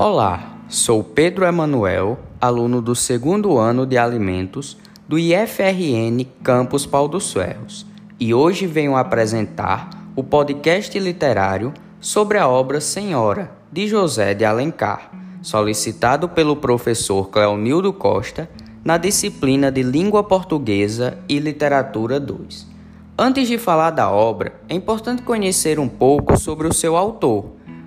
Olá, sou Pedro Emanuel, aluno do segundo ano de Alimentos do IFRN Campus Pau dos Ferros, e hoje venho apresentar o podcast literário sobre a obra Senhora, de José de Alencar, solicitado pelo professor Cleonildo Costa na disciplina de Língua Portuguesa e Literatura 2. Antes de falar da obra, é importante conhecer um pouco sobre o seu autor,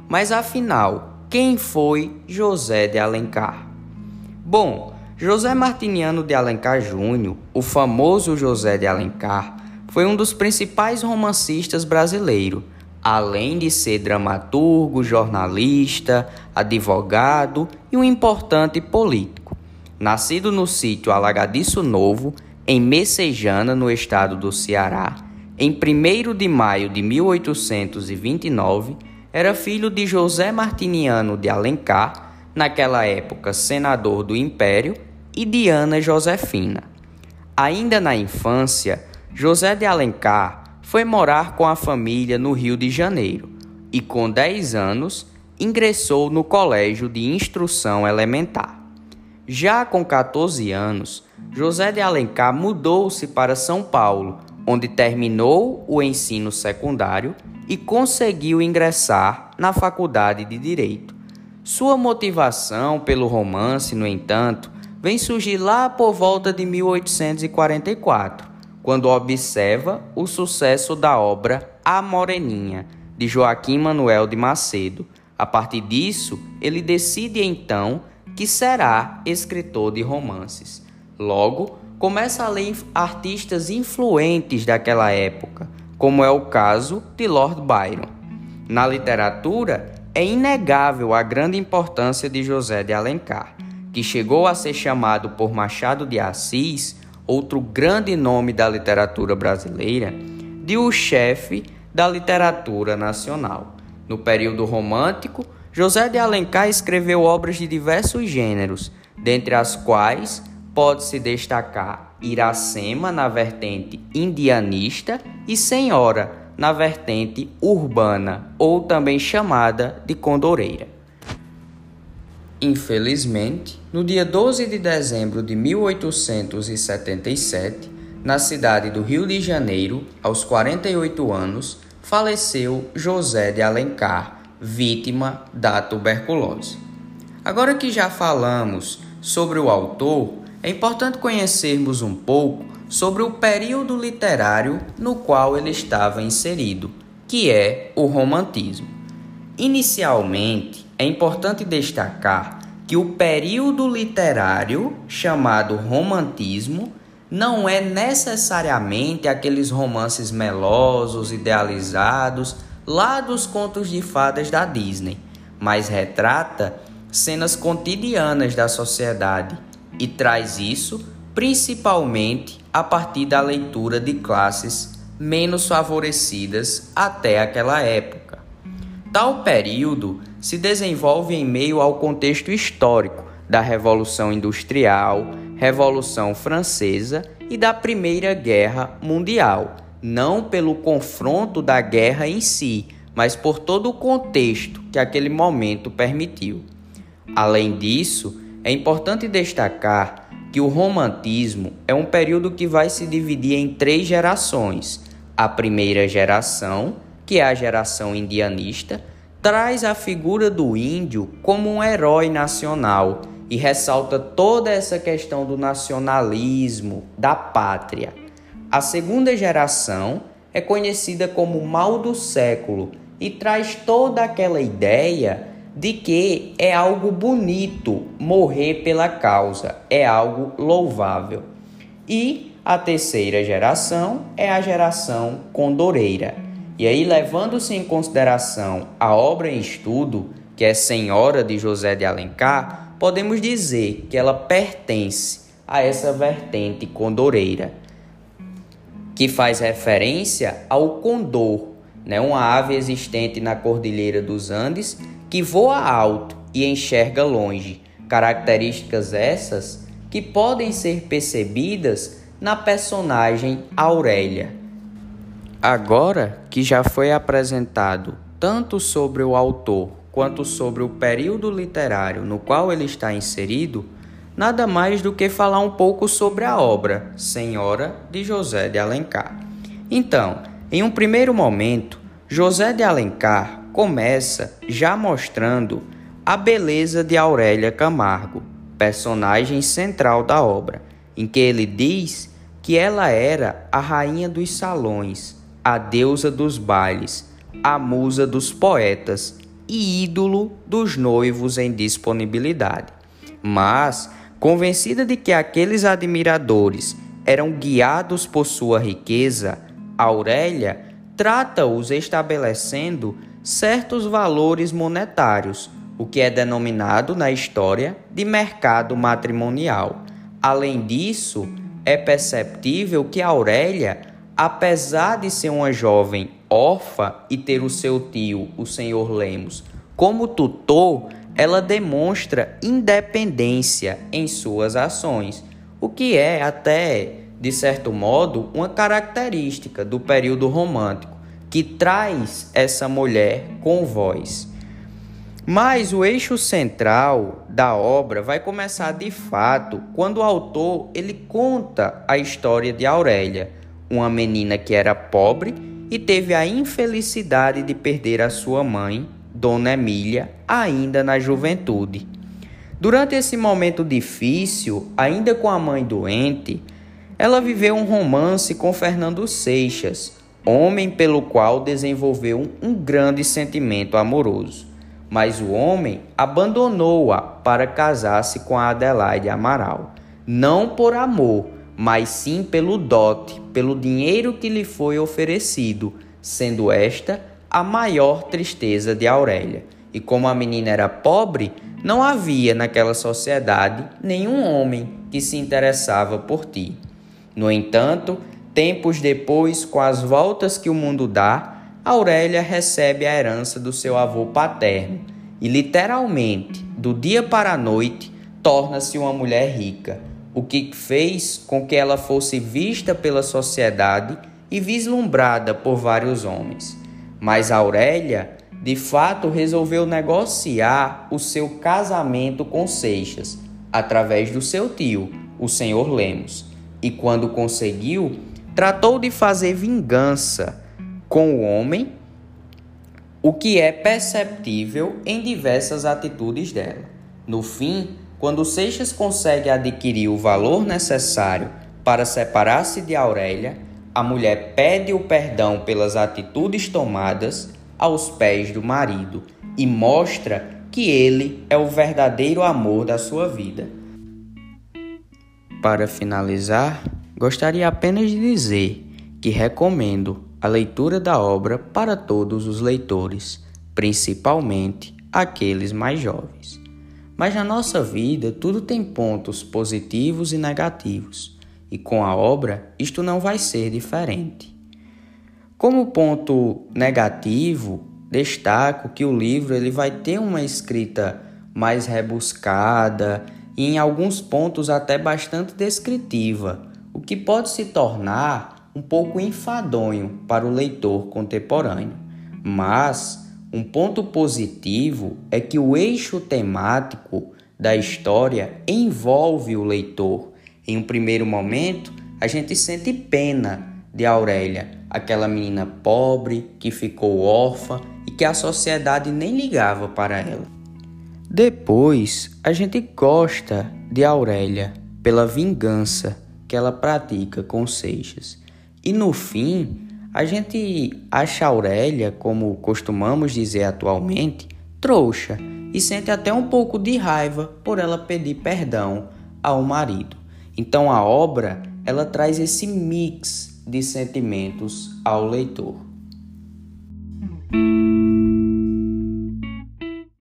mas afinal, quem foi José de Alencar? Bom, José Martiniano de Alencar Júnior, o famoso José de Alencar, foi um dos principais romancistas brasileiros, além de ser dramaturgo, jornalista, advogado e um importante político. Nascido no sítio Alagadiço Novo, em Messejana, no estado do Ceará, em 1 de maio de 1829, era filho de José Martiniano de Alencar, naquela época senador do Império, e de Ana Josefina. Ainda na infância, José de Alencar foi morar com a família no Rio de Janeiro e, com 10 anos, ingressou no Colégio de Instrução Elementar. Já com 14 anos, José de Alencar mudou-se para São Paulo, onde terminou o ensino secundário e conseguiu ingressar na Faculdade de Direito. Sua motivação pelo romance, no entanto, vem surgir lá por volta de 1844, quando observa o sucesso da obra A Moreninha, de Joaquim Manuel de Macedo. A partir disso, ele decide então que será escritor de romances. Logo, começa a ler artistas influentes daquela época, como é o caso de Lord Byron. Na literatura, é inegável a grande importância de José de Alencar, que chegou a ser chamado por Machado de Assis, outro grande nome da literatura brasileira, de o chefe da literatura nacional. No período romântico, José de Alencar escreveu obras de diversos gêneros, dentre as quais pode-se destacar Iracema na vertente indianista e Senhora na vertente urbana, ou também chamada de Condoreira. Infelizmente, no dia 12 de dezembro de 1877, na cidade do Rio de Janeiro, aos 48 anos, faleceu José de Alencar, vítima da tuberculose. Agora que já falamos sobre o autor, é importante conhecermos um pouco sobre o período literário no qual ele estava inserido, que é o romantismo. Inicialmente, é importante destacar que o período literário chamado romantismo não é necessariamente aqueles romances melosos, idealizados lá dos contos de fadas da Disney, mas retrata cenas cotidianas da sociedade e traz isso principalmente a partir da leitura de classes menos favorecidas até aquela época. Tal período se desenvolve em meio ao contexto histórico da Revolução Industrial, Revolução Francesa e da Primeira Guerra Mundial, não pelo confronto da guerra em si, mas por todo o contexto que aquele momento permitiu. Além disso, é importante destacar que o romantismo é um período que vai se dividir em três gerações. A primeira geração, que é a geração indianista, traz a figura do índio como um herói nacional e ressalta toda essa questão do nacionalismo, da pátria. A segunda geração é conhecida como mal do século e traz toda aquela ideia de que é algo bonito morrer pela causa, é algo louvável. E a terceira geração é a geração condoreira. E aí, levando-se em consideração a obra em estudo, que é Senhora de José de Alencar, podemos dizer que ela pertence a essa vertente condoreira, que faz referência ao condor, né, uma ave existente na Cordilheira dos Andes que voa alto e enxerga longe, características essas que podem ser percebidas na personagem Aurélia. Agora que já foi apresentado tanto sobre o autor quanto sobre o período literário no qual ele está inserido, nada mais do que falar um pouco sobre a obra Senhora de José de Alencar. Então, em um primeiro momento, José de Alencar começa já mostrando a beleza de Aurélia Camargo, personagem central da obra, em que ele diz que ela era a rainha dos salões, a deusa dos bailes, a musa dos poetas e ídolo dos noivos em disponibilidade. Mas, convencida de que aqueles admiradores eram guiados por sua riqueza, Aurélia trata-os estabelecendo certos valores monetários, o que é denominado na história de mercado matrimonial. Além disso, é perceptível que Aurélia, apesar de ser uma jovem órfã e ter o seu tio, o senhor Lemos, como tutor, ela demonstra independência em suas ações, o que é até, de certo modo, uma característica do período romântico, que traz essa mulher com voz. Mas o eixo central da obra vai começar de fato quando o autor ele conta a história de Aurélia, uma menina que era pobre e teve a infelicidade de perder a sua mãe, Dona Emília, ainda na juventude. Durante esse momento difícil, ainda com a mãe doente, ela viveu um romance com Fernando Seixas, homem pelo qual desenvolveu um grande sentimento amoroso mas o homem abandonou-a para casar-se com a Adelaide Amaral, não por amor, mas sim pelo dote, pelo dinheiro que lhe foi oferecido, sendo esta a maior tristeza de Aurélia. E como a menina era pobre, não havia naquela sociedade nenhum homem que se interessava por ti. No entanto, tempos depois, com as voltas que o mundo dá, Aurélia recebe a herança do seu avô paterno e, literalmente, do dia para a noite, torna-se uma mulher rica, o que fez com que ela fosse vista pela sociedade e vislumbrada por vários homens. Mas Aurélia, de fato, resolveu negociar o seu casamento com Seixas, através do seu tio, o senhor Lemos, e quando conseguiu, tratou de fazer vingança com o homem, o que é perceptível em diversas atitudes dela. No fim, quando Seixas consegue adquirir o valor necessário para separar-se de Aurélia, a mulher pede o perdão pelas atitudes tomadas aos pés do marido e mostra que ele é o verdadeiro amor da sua vida. Para finalizar, gostaria apenas de dizer que recomendo a leitura da obra para todos os leitores, principalmente aqueles mais jovens. Mas na nossa vida tudo tem pontos positivos e negativos, e com a obra isto não vai ser diferente. Como ponto negativo, destaco que o livro ele vai ter uma escrita mais rebuscada e em alguns pontos até bastante descritiva, o que pode se tornar um pouco enfadonho para o leitor contemporâneo, mas um ponto positivo é que o eixo temático da história envolve o leitor. Em um primeiro momento, a gente sente pena de Aurélia, aquela menina pobre que ficou órfã e que a sociedade nem ligava para ela. Depois, a gente gosta de Aurélia pela vingança que ela pratica com Seixas. E no fim, a gente acha Aurélia, como costumamos dizer atualmente, trouxa e sente até um pouco de raiva por ela pedir perdão ao marido. Então a obra, ela traz esse mix de sentimentos ao leitor.